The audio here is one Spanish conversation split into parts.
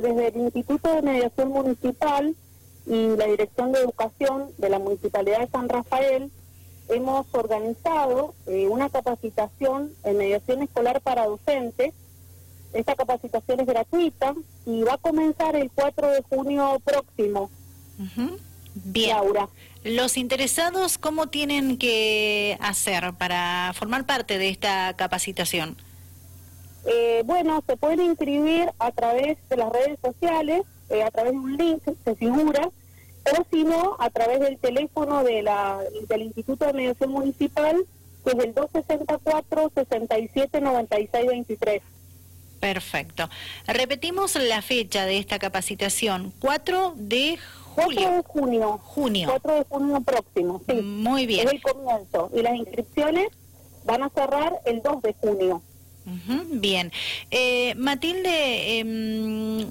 desde el Instituto de Mediación Municipal y la Dirección de Educación de la Municipalidad de San Rafael hemos organizado eh, una capacitación en mediación escolar para docentes. Esta capacitación es gratuita y va a comenzar el 4 de junio próximo. Bien. Laura. Los interesados, ¿cómo tienen que hacer para formar parte de esta capacitación? Eh, bueno, se pueden inscribir a través de las redes sociales, eh, a través de un link, se figura, o si no, a través del teléfono de la, del Instituto de Mediación Municipal, que es el 264-6796-23. Perfecto. Repetimos la fecha de esta capacitación, 4 de julio. 4 de junio. Junio. 4 de junio próximo, sí. Muy bien. Es el comienzo. Y las inscripciones van a cerrar el 2 de junio. Bien. Eh, Matilde, em,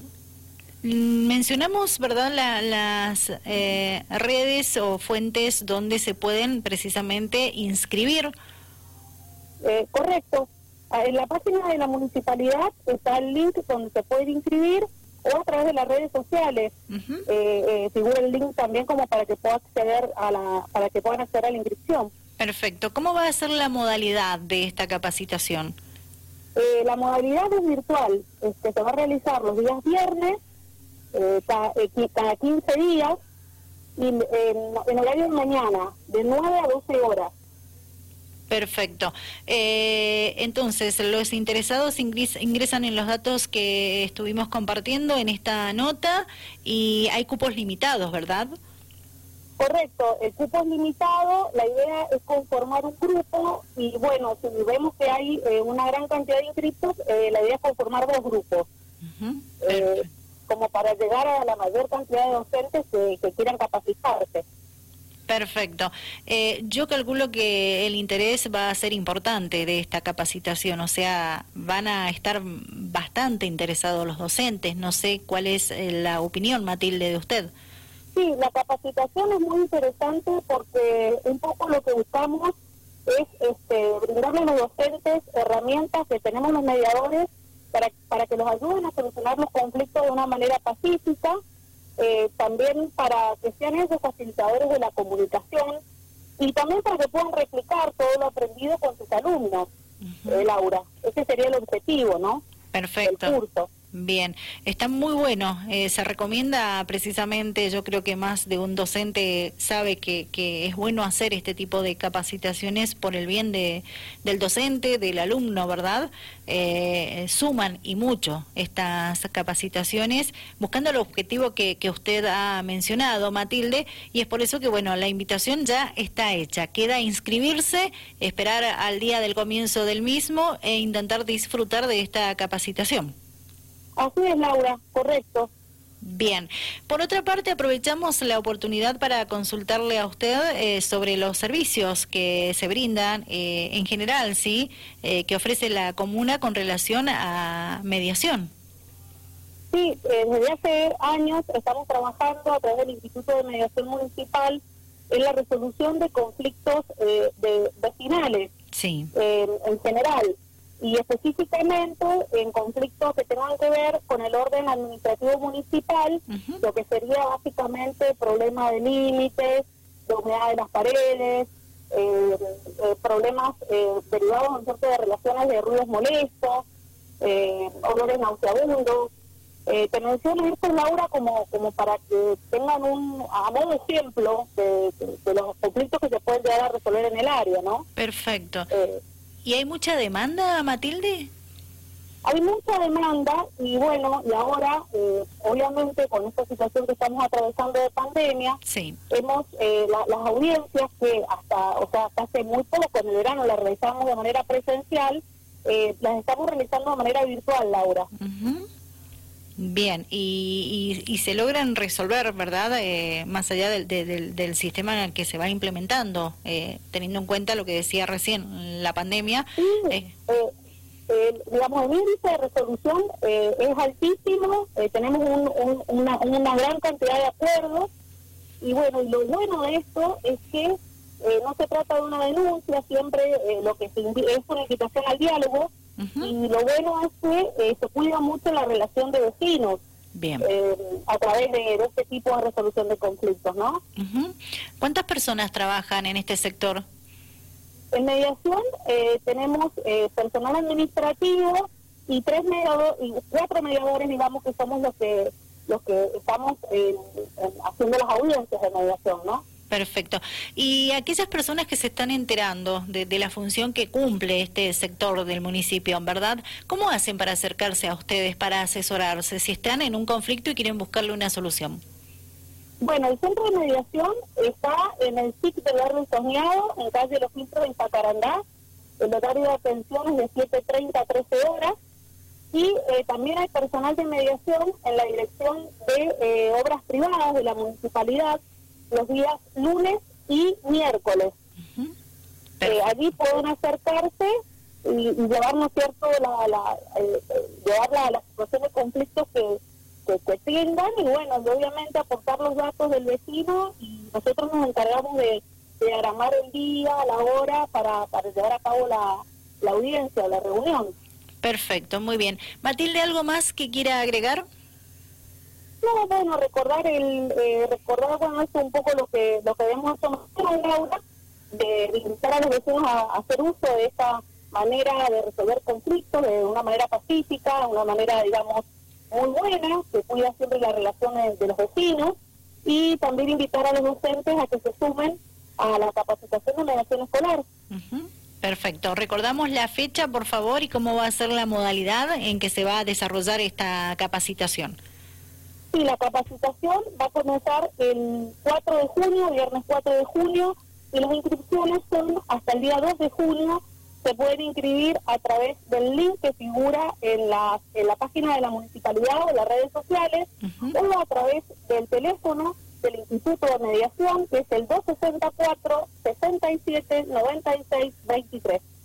mencionamos, ¿verdad?, las eh, redes o fuentes donde se pueden precisamente inscribir. Eh, correcto. Ah, en la página de la municipalidad está el link donde se puede inscribir o a través de las redes sociales eh, eh, figura el link también como para que pueda acceder a la para que puedan acceder a la inscripción. Perfecto. ¿Cómo va a ser la modalidad de esta capacitación? Eh, la modalidad es virtual, este, se va a realizar los días viernes, cada, cada, 15 días, y en, en horario de mañana, de 9 a 12 horas. Perfecto. Eh, entonces, los interesados ingresan en los datos que estuvimos compartiendo en esta nota y hay cupos limitados, ¿verdad? Correcto, el cupo es limitado, la idea es conformar un grupo y bueno, si vemos que hay eh, una gran cantidad de inscritos, eh, la idea es conformar dos grupos, como para llegar a la mayor cantidad de docentes que quieran capacitarse. Perfecto. Eh, yo calculo que el interés va a ser importante de esta capacitación, o sea, van a estar bastante interesados los docentes. No sé cuál es eh, la opinión, Matilde, de usted. Sí, la capacitación es muy interesante porque un poco lo que buscamos es este, brindarle a los docentes herramientas que tenemos los mediadores para, para que los ayuden a solucionar los conflictos de una manera pacífica eh, también para que sean esos facilitadores de la comunicación y también para que puedan replicar todo lo aprendido con sus alumnos, eh, Laura. Ese sería el objetivo, ¿no? Perfecto. curso. Bien, está muy bueno. Eh, se recomienda precisamente, yo creo que más de un docente sabe que, que, es bueno hacer este tipo de capacitaciones por el bien de, del docente, del alumno, ¿verdad? Eh, suman y mucho estas capacitaciones, buscando el objetivo que, que usted ha mencionado, Matilde, y es por eso que, bueno, la invitación ya está hecha. Queda inscribirse, esperar al día del comienzo del mismo e intentar disfrutar de esta capacitación. Así es, Laura, correcto. Bien. Por otra parte, aprovechamos la oportunidad para consultarle a usted eh, sobre los servicios que se brindan eh, en general, ¿sí? Eh, que ofrece la comuna con relación a mediación. Sí, desde hace años estamos trabajando a través del Instituto de Mediación Municipal en la resolución de conflictos de vecinales. Sí. en general y específicamente en conflictos que tengan que ver con el orden administrativo municipal, lo que sería básicamente problema de límites, de humedad de las paredes, eh, eh, problemas eh, derivados de relaciones de ruidos molestos, olores nauseabundos. te menciono esto, Laura, como, como para que tengan un, a modo de ejemplo de, de, los conflictos que se pueden llegar a resolver en el área, ¿no? Perfecto. ¿Y hay mucha demanda, Matilde? Hay mucha demanda y bueno, y ahora, eh, obviamente, con esta situación que estamos atravesando de pandemia, sí. hemos, eh, las audiencias que hasta, o sea, hasta hace muy poco, en el verano las realizamos de manera presencial, eh, las estamos realizando de manera virtual, Laura. Bien, y, y, se logran resolver, ¿verdad? Eh, más allá del, del, sistema en el que se va implementando, eh, teniendo en cuenta lo que decía recién, la pandemia. Sí, eh. digamos, el índice de resolución es altísimo, tenemos un, una, una gran cantidad de acuerdos, y bueno, y lo bueno de esto es que no se trata de una denuncia, siempre lo que se es una invitación al diálogo, y lo bueno es que eh, se cuida mucho la relación de vecinos. Bien. Eh, a través de, este tipo de resolución de conflictos, ¿no? ¿Cuántas personas trabajan en este sector? En mediación eh, tenemos eh, personal administrativo y tres mediadores, y cuatro mediadores, digamos que somos los que los que estamos haciendo las audiencias de mediación, ¿no? Perfecto. Y aquellas personas que se están enterando de, la función que cumple este sector del municipio, ¿verdad? ¿Cómo hacen para acercarse a ustedes, para asesorarse, si están en un conflicto y quieren buscarle una solución? Bueno, el centro de mediación está en el SIC del barrio Soñado, en calle Los Filtros, en Pacarandá. El horario de atención es de 7.30 a 13 horas. Y eh, también hay personal de mediación en la dirección de eh, obras privadas de la municipalidad, los días lunes y miércoles. Eh, allí pueden acercarse y, y llevar, cierto?, la, la, eh, llevar la, la, situación de conflictos que, que, tengan y, bueno, obviamente aportar los datos del vecino y nosotros nos encargamos de diagramar el día, la hora para, para llevar a cabo la, la audiencia, la reunión. Perfecto, muy bien. Matilde, ¿algo más que quiera agregar? No, bueno, recordar el eh, recordar bueno un poco lo que lo que vemos en Laura de, invitar a los vecinos a, hacer uso de esta manera de resolver conflictos de una manera pacífica, una manera digamos muy buena que cuida siempre las relaciones de los vecinos y también invitar a los docentes a que se sumen a la capacitación de mediación escolar. Perfecto. Recordamos la fecha, por favor, y cómo va a ser la modalidad en que se va a desarrollar esta capacitación. Sí, la capacitación va a comenzar el 4 de junio, viernes 4 de junio, y las inscripciones son hasta el día 2 de junio. Se pueden inscribir a través del link que figura en la, en la página de la municipalidad o en las redes sociales, o a través del teléfono del Instituto de Mediación, que es el 264 67 96 23.